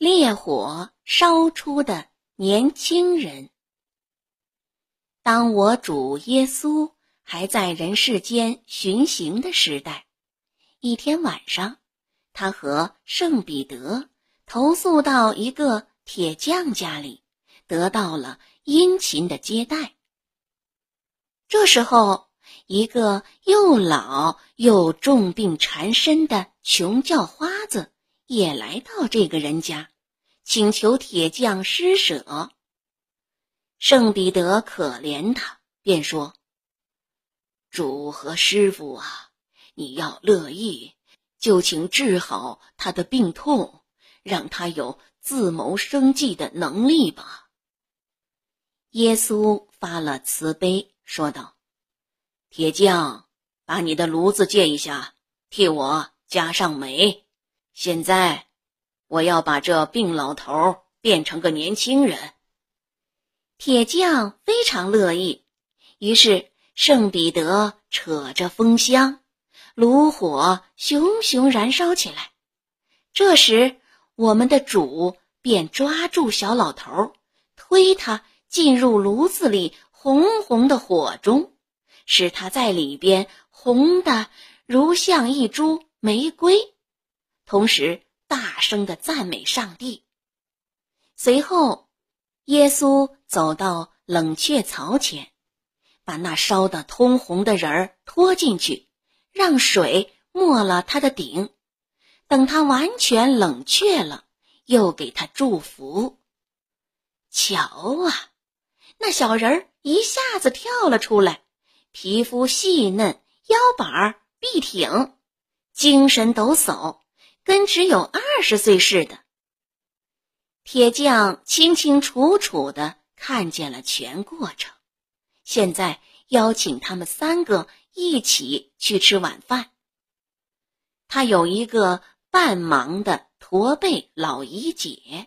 烈火烧出的年轻人。当我主耶稣还在人世间巡行的时代，一天晚上，他和圣彼得投宿到一个铁匠家里，得到了殷勤的接待。这时候，一个又老又重病缠身的穷叫花也来到这个人家，请求铁匠施舍。圣彼得可怜他，便说：“主和师傅啊，你要乐意，就请治好他的病痛，让他有自谋生计的能力吧。”耶稣发了慈悲，说道：“铁匠，把你的炉子借一下，替我加上煤。现在，我要把这病老头变成个年轻人。”铁匠非常乐意，于是圣彼得扯着风箱，炉火熊熊燃烧起来。这时，我们的主便抓住小老头，推他进入炉子里红红的火中，使他在里边红的如像一株玫瑰，同时大声的赞美上帝。随后。耶稣走到冷却槽前，把那烧得通红的人儿拖进去，让水没了他的顶。等他完全冷却了，又给他祝福。瞧啊，那小人儿一下子跳了出来，皮肤细嫩，腰板儿笔挺，精神抖擞，跟只有二十岁似的。铁匠清清楚楚的看见了全过程，现在邀请他们三个一起去吃晚饭。他有一个半盲的驼背老姨姐，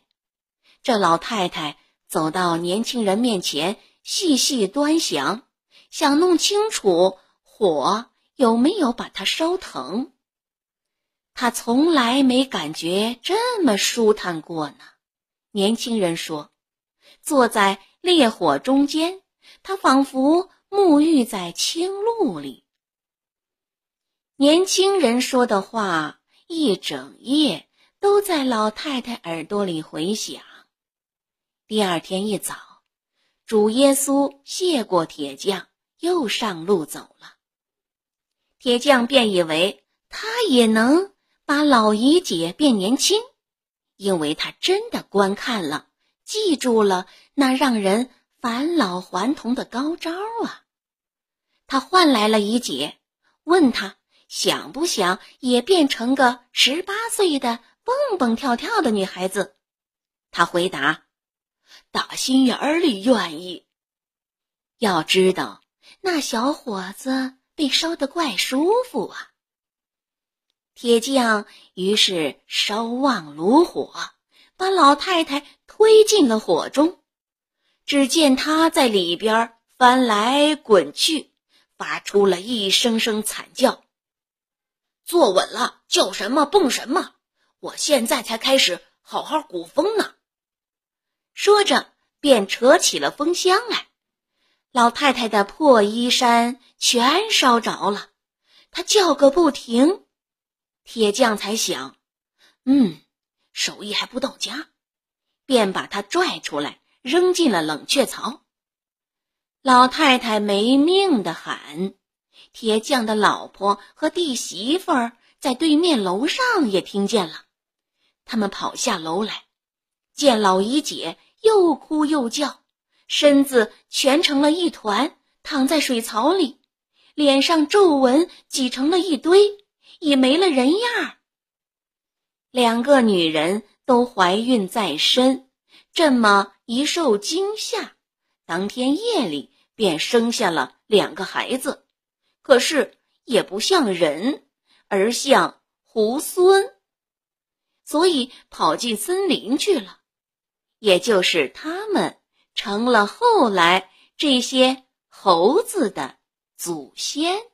这老太太走到年轻人面前，细细端详，想弄清楚火有没有把她烧疼。他从来没感觉这么舒坦过呢。年轻人说：“坐在烈火中间，他仿佛沐浴在清露里。”年轻人说的话一整夜都在老太太耳朵里回响。第二天一早，主耶稣谢过铁匠，又上路走了。铁匠便以为他也能把老姨姐变年轻。因为他真的观看了，记住了那让人返老还童的高招啊！他唤来了姨姐，问他想不想也变成个十八岁的蹦蹦跳跳的女孩子。他回答：“打心眼里愿意。”要知道，那小伙子被烧得怪舒服啊。铁匠于是烧旺炉火，把老太太推进了火中。只见她在里边翻来滚去，发出了一声声惨叫。坐稳了，叫什么蹦什么！我现在才开始好好鼓风呢。说着，便扯起了风箱来。老太太的破衣衫全烧着了，她叫个不停。铁匠才想，嗯，手艺还不到家，便把他拽出来，扔进了冷却槽。老太太没命的喊，铁匠的老婆和弟媳妇儿在对面楼上也听见了，他们跑下楼来，见老姨姐又哭又叫，身子蜷成了一团，躺在水槽里，脸上皱纹挤成了一堆。已没了人样。两个女人都怀孕在身，这么一受惊吓，当天夜里便生下了两个孩子，可是也不像人，而像猢狲，所以跑进森林去了。也就是他们成了后来这些猴子的祖先。